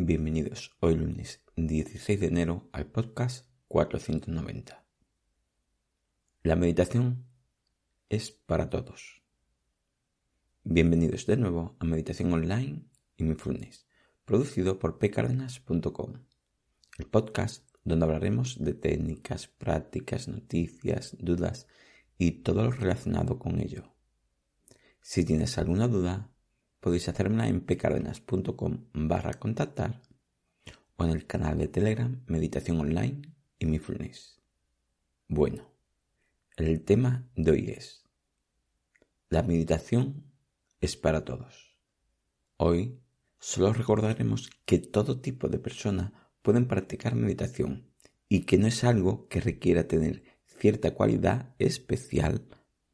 Bienvenidos hoy lunes 16 de enero al podcast 490. La meditación es para todos. Bienvenidos de nuevo a Meditación Online y Mindfulness, producido por pcardenas.com, el podcast donde hablaremos de técnicas, prácticas, noticias, dudas y todo lo relacionado con ello. Si tienes alguna duda, podéis hacérmela en pcardenas.com barra contactar o en el canal de Telegram Meditación Online y Mindfulness. Bueno, el tema de hoy es La meditación es para todos. Hoy solo recordaremos que todo tipo de persona pueden practicar meditación y que no es algo que requiera tener cierta cualidad especial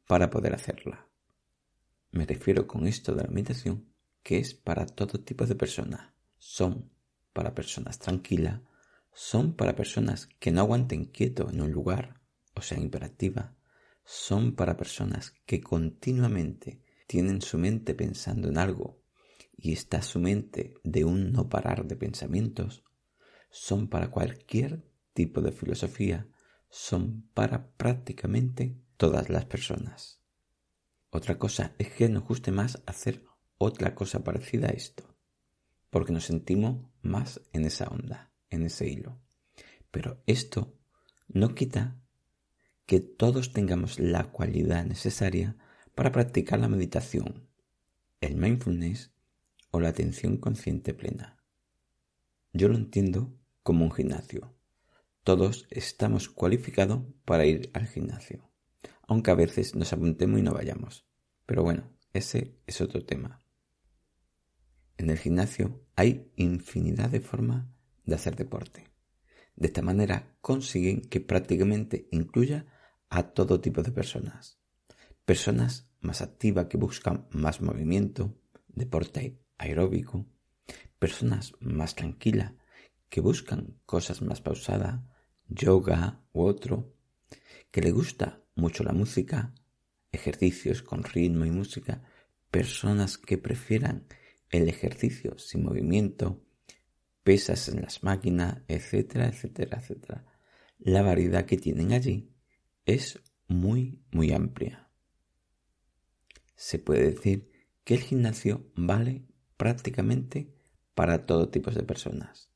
para poder hacerla. Me refiero con esto de la meditación que es para todo tipo de personas. Son para personas tranquilas, son para personas que no aguanten quieto en un lugar o sean imperativas, son para personas que continuamente tienen su mente pensando en algo y está su mente de un no parar de pensamientos, son para cualquier tipo de filosofía, son para prácticamente todas las personas. Otra cosa es que nos guste más hacer otra cosa parecida a esto, porque nos sentimos más en esa onda, en ese hilo. Pero esto no quita que todos tengamos la cualidad necesaria para practicar la meditación, el mindfulness o la atención consciente plena. Yo lo entiendo como un gimnasio. Todos estamos cualificados para ir al gimnasio aunque a veces nos apuntemos y no vayamos. Pero bueno, ese es otro tema. En el gimnasio hay infinidad de formas de hacer deporte. De esta manera consiguen que prácticamente incluya a todo tipo de personas. Personas más activas que buscan más movimiento, deporte aeróbico. Personas más tranquilas que buscan cosas más pausadas, yoga u otro. Que le gusta mucho la música, ejercicios con ritmo y música, personas que prefieran el ejercicio sin movimiento, pesas en las máquinas, etcétera, etcétera, etcétera. La variedad que tienen allí es muy, muy amplia. Se puede decir que el gimnasio vale prácticamente para todo tipo de personas.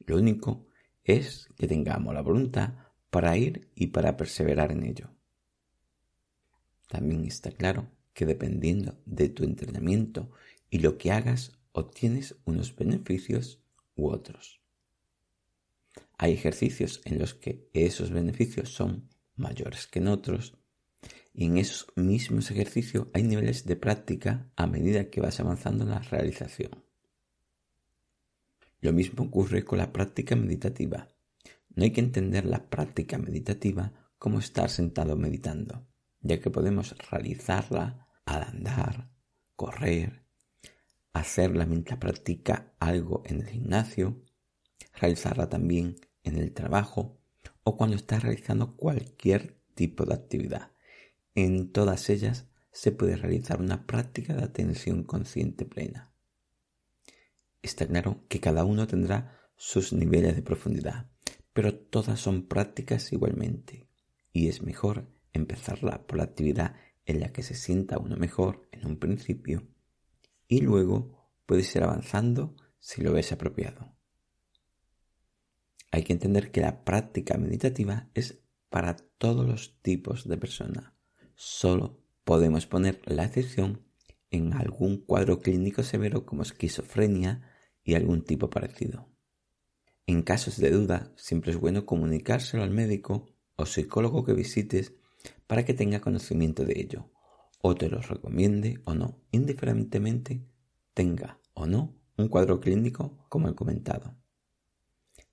Lo único es que tengamos la voluntad para ir y para perseverar en ello. También está claro que dependiendo de tu entrenamiento y lo que hagas, obtienes unos beneficios u otros. Hay ejercicios en los que esos beneficios son mayores que en otros y en esos mismos ejercicios hay niveles de práctica a medida que vas avanzando en la realización. Lo mismo ocurre con la práctica meditativa. No hay que entender la práctica meditativa como estar sentado meditando ya que podemos realizarla al andar, correr, hacerla mientras practica algo en el gimnasio, realizarla también en el trabajo o cuando está realizando cualquier tipo de actividad. En todas ellas se puede realizar una práctica de atención consciente plena. Está claro que cada uno tendrá sus niveles de profundidad, pero todas son prácticas igualmente, y es mejor empezarla por la actividad en la que se sienta uno mejor en un principio y luego puedes ir avanzando si lo ves apropiado. Hay que entender que la práctica meditativa es para todos los tipos de personas. Solo podemos poner la excepción en algún cuadro clínico severo como esquizofrenia y algún tipo parecido. En casos de duda, siempre es bueno comunicárselo al médico o psicólogo que visites para que tenga conocimiento de ello, o te lo recomiende o no, indiferentemente tenga o no un cuadro clínico como el comentado.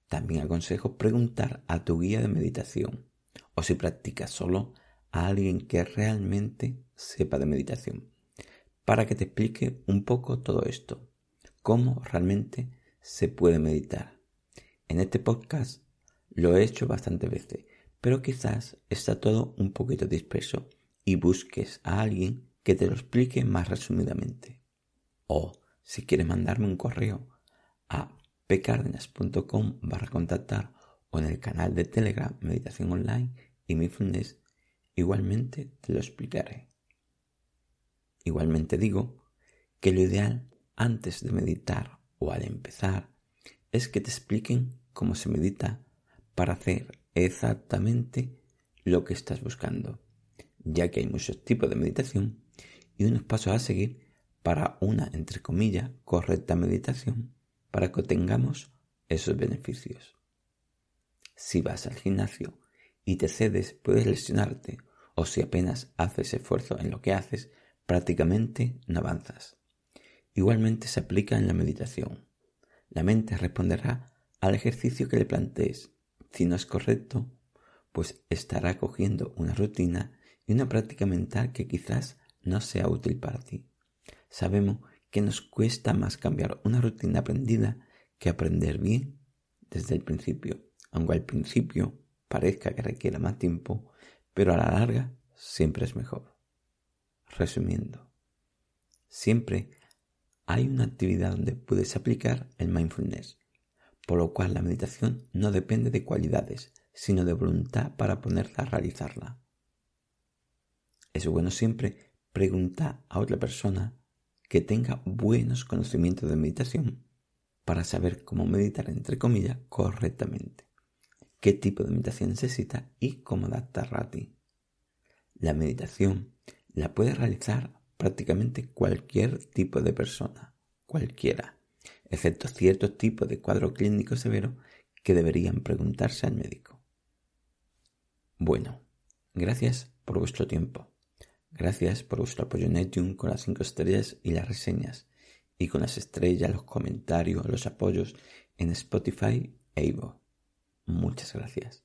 También aconsejo preguntar a tu guía de meditación, o si practicas solo, a alguien que realmente sepa de meditación, para que te explique un poco todo esto, cómo realmente se puede meditar. En este podcast lo he hecho bastantes veces pero quizás está todo un poquito disperso y busques a alguien que te lo explique más resumidamente. O si quieres mandarme un correo a pcardenas.com barra contactar o en el canal de Telegram Meditación Online y Mindfulness, igualmente te lo explicaré. Igualmente digo que lo ideal antes de meditar o al empezar es que te expliquen cómo se medita para hacer exactamente lo que estás buscando, ya que hay muchos tipos de meditación y unos pasos a seguir para una, entre comillas, correcta meditación para que tengamos esos beneficios. Si vas al gimnasio y te cedes, puedes lesionarte, o si apenas haces esfuerzo en lo que haces, prácticamente no avanzas. Igualmente se aplica en la meditación. La mente responderá al ejercicio que le plantees. Si no es correcto, pues estará cogiendo una rutina y una práctica mental que quizás no sea útil para ti. Sabemos que nos cuesta más cambiar una rutina aprendida que aprender bien desde el principio, aunque al principio parezca que requiera más tiempo, pero a la larga siempre es mejor. Resumiendo, siempre hay una actividad donde puedes aplicar el mindfulness, por lo cual la meditación no depende de cualidades, sino de voluntad para ponerla a realizarla. Es bueno siempre preguntar a otra persona que tenga buenos conocimientos de meditación para saber cómo meditar, entre comillas, correctamente, qué tipo de meditación necesita y cómo adaptarla a ti. La meditación la puede realizar prácticamente cualquier tipo de persona, cualquiera, excepto ciertos tipos de cuadro clínico severo que deberían preguntarse al médico. Bueno, gracias por vuestro tiempo. Gracias por vuestro apoyo en iTunes con las 5 estrellas y las reseñas, y con las estrellas, los comentarios, los apoyos en Spotify e Ivo. Muchas gracias.